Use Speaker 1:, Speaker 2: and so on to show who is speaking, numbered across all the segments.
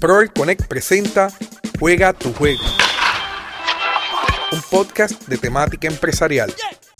Speaker 1: Proel Connect presenta Juega tu juego. Un podcast de temática empresarial.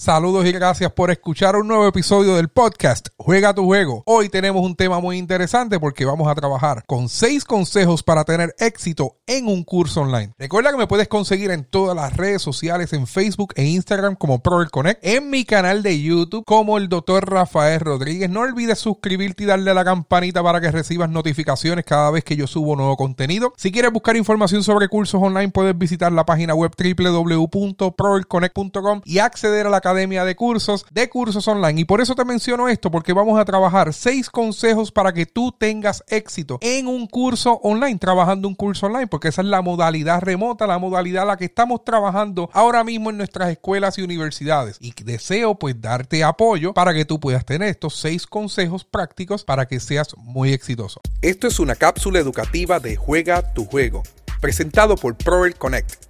Speaker 2: Saludos y gracias por escuchar un nuevo episodio del podcast Juega tu juego. Hoy tenemos un tema muy interesante porque vamos a trabajar con seis consejos para tener éxito en un curso online. Recuerda que me puedes conseguir en todas las redes sociales, en Facebook e Instagram como Proel Connect, en mi canal de YouTube como el Dr. Rafael Rodríguez. No olvides suscribirte y darle a la campanita para que recibas notificaciones cada vez que yo subo nuevo contenido. Si quieres buscar información sobre cursos online, puedes visitar la página web www.proelconnect.com y acceder a la academia de cursos de cursos online. Y por eso te menciono esto, porque vamos a trabajar seis consejos para que tú tengas éxito en un curso online, trabajando un curso online, porque esa es la modalidad remota, la modalidad a la que estamos trabajando ahora mismo en nuestras escuelas y universidades. Y deseo pues darte apoyo para que tú puedas tener estos seis consejos prácticos para que seas muy exitoso.
Speaker 1: Esto es una cápsula educativa de Juega tu juego, presentado por Proel Connect.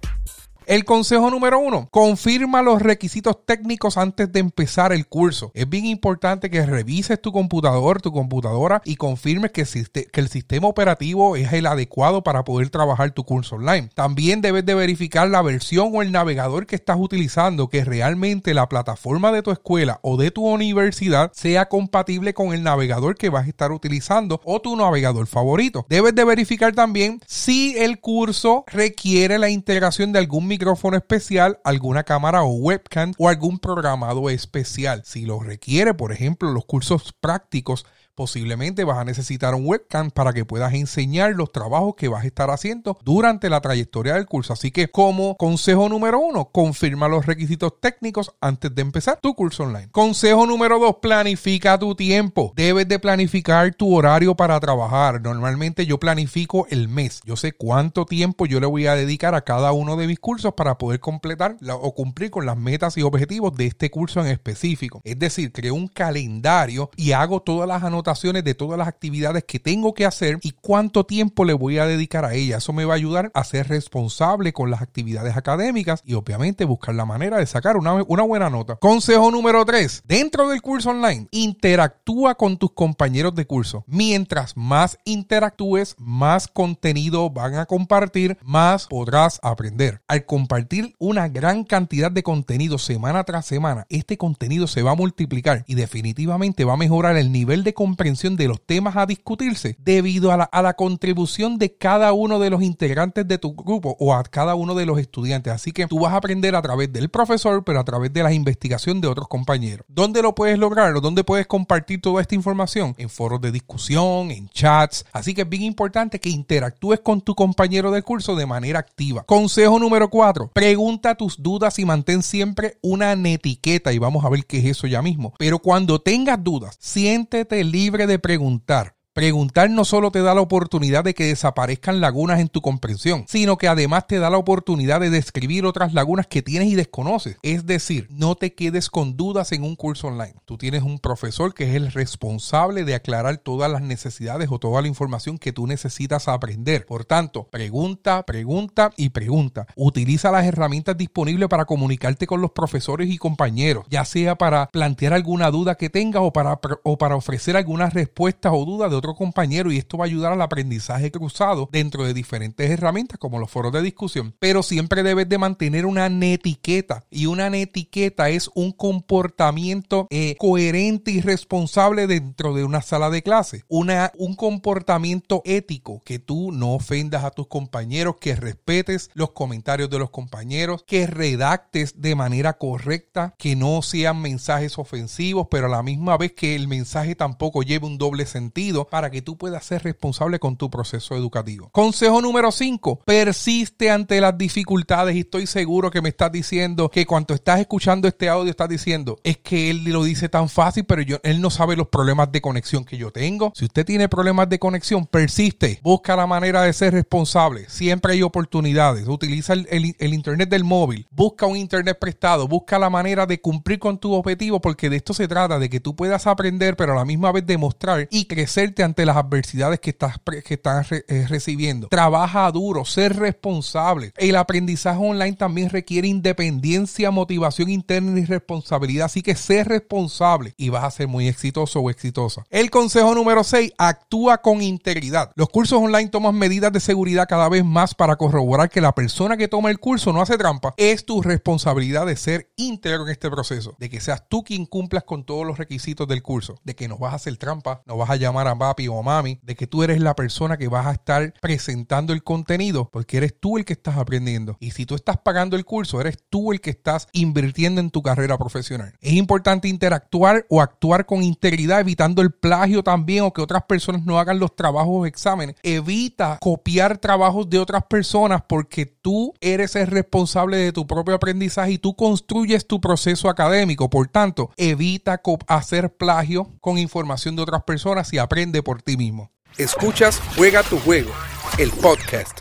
Speaker 2: El consejo número uno, confirma los requisitos técnicos antes de empezar el curso. Es bien importante que revises tu computador, tu computadora y confirmes que, que el sistema operativo es el adecuado para poder trabajar tu curso online. También debes de verificar la versión o el navegador que estás utilizando, que realmente la plataforma de tu escuela o de tu universidad sea compatible con el navegador que vas a estar utilizando o tu navegador favorito. Debes de verificar también si el curso requiere la integración de algún micrófono especial, alguna cámara o webcam o algún programado especial. Si lo requiere, por ejemplo, los cursos prácticos Posiblemente vas a necesitar un webcam para que puedas enseñar los trabajos que vas a estar haciendo durante la trayectoria del curso. Así que como consejo número uno, confirma los requisitos técnicos antes de empezar tu curso online. Consejo número dos, planifica tu tiempo. Debes de planificar tu horario para trabajar. Normalmente yo planifico el mes. Yo sé cuánto tiempo yo le voy a dedicar a cada uno de mis cursos para poder completar o cumplir con las metas y objetivos de este curso en específico. Es decir, creo un calendario y hago todas las anotaciones de todas las actividades que tengo que hacer y cuánto tiempo le voy a dedicar a ella. Eso me va a ayudar a ser responsable con las actividades académicas y obviamente buscar la manera de sacar una, una buena nota. Consejo número 3. Dentro del curso online, interactúa con tus compañeros de curso. Mientras más interactúes, más contenido van a compartir, más podrás aprender. Al compartir una gran cantidad de contenido semana tras semana, este contenido se va a multiplicar y definitivamente va a mejorar el nivel de comprensión de los temas a discutirse debido a la, a la contribución de cada uno de los integrantes de tu grupo o a cada uno de los estudiantes. Así que tú vas a aprender a través del profesor, pero a través de la investigación de otros compañeros. ¿Dónde lo puedes lograr o dónde puedes compartir toda esta información? En foros de discusión, en chats. Así que es bien importante que interactúes con tu compañero de curso de manera activa. Consejo número 4. Pregunta tus dudas y mantén siempre una netiqueta y vamos a ver qué es eso ya mismo. Pero cuando tengas dudas, siéntete libre libre de preguntar. Preguntar no solo te da la oportunidad de que desaparezcan lagunas en tu comprensión, sino que además te da la oportunidad de describir otras lagunas que tienes y desconoces. Es decir, no te quedes con dudas en un curso online. Tú tienes un profesor que es el responsable de aclarar todas las necesidades o toda la información que tú necesitas aprender. Por tanto, pregunta, pregunta y pregunta. Utiliza las herramientas disponibles para comunicarte con los profesores y compañeros, ya sea para plantear alguna duda que tengas o para, o para ofrecer algunas respuestas o dudas de otro compañero y esto va a ayudar al aprendizaje cruzado dentro de diferentes herramientas como los foros de discusión. Pero siempre debes de mantener una netiqueta y una netiqueta es un comportamiento eh, coherente y responsable dentro de una sala de clase. Una, un comportamiento ético que tú no ofendas a tus compañeros, que respetes los comentarios de los compañeros, que redactes de manera correcta, que no sean mensajes ofensivos, pero a la misma vez que el mensaje tampoco lleve un doble sentido para que tú puedas ser responsable con tu proceso educativo. Consejo número 5, persiste ante las dificultades y estoy seguro que me estás diciendo que cuando estás escuchando este audio estás diciendo, es que él lo dice tan fácil, pero yo, él no sabe los problemas de conexión que yo tengo. Si usted tiene problemas de conexión, persiste, busca la manera de ser responsable. Siempre hay oportunidades. Utiliza el, el internet del móvil, busca un internet prestado, busca la manera de cumplir con tu objetivo porque de esto se trata, de que tú puedas aprender, pero a la misma vez demostrar y crecerte ante las adversidades que estás, que estás eh, recibiendo. Trabaja duro, ser responsable. El aprendizaje online también requiere independencia, motivación interna y responsabilidad. Así que sé responsable y vas a ser muy exitoso o exitosa. El consejo número 6, actúa con integridad. Los cursos online toman medidas de seguridad cada vez más para corroborar que la persona que toma el curso no hace trampa. Es tu responsabilidad de ser íntegro en este proceso, de que seas tú quien cumplas con todos los requisitos del curso, de que no vas a hacer trampa, no vas a llamar a papi o mami, de que tú eres la persona que vas a estar presentando el contenido, porque eres tú el que estás aprendiendo. Y si tú estás pagando el curso, eres tú el que estás invirtiendo en tu carrera profesional. Es importante interactuar o actuar con integridad, evitando el plagio también o que otras personas no hagan los trabajos o exámenes. Evita copiar trabajos de otras personas porque tú eres el responsable de tu propio aprendizaje y tú construyes tu proceso académico. Por tanto, evita hacer plagio con información de otras personas y aprende por ti mismo.
Speaker 1: Escuchas Juega tu juego, el podcast.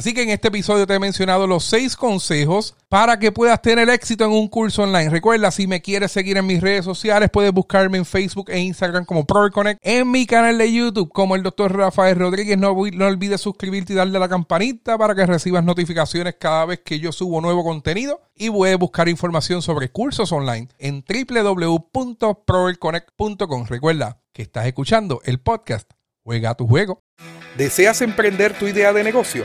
Speaker 2: Así que en este episodio te he mencionado los seis consejos para que puedas tener éxito en un curso online. Recuerda, si me quieres seguir en mis redes sociales, puedes buscarme en Facebook e Instagram como ProConnect, en mi canal de YouTube como el Dr. Rafael Rodríguez. No, olvides suscribirte y darle a la campanita para que recibas notificaciones cada vez que yo subo nuevo contenido. Y puedes buscar información sobre cursos online en www.proelconnect.com. Recuerda que estás escuchando el podcast Juega tu juego.
Speaker 1: ¿Deseas emprender tu idea de negocio?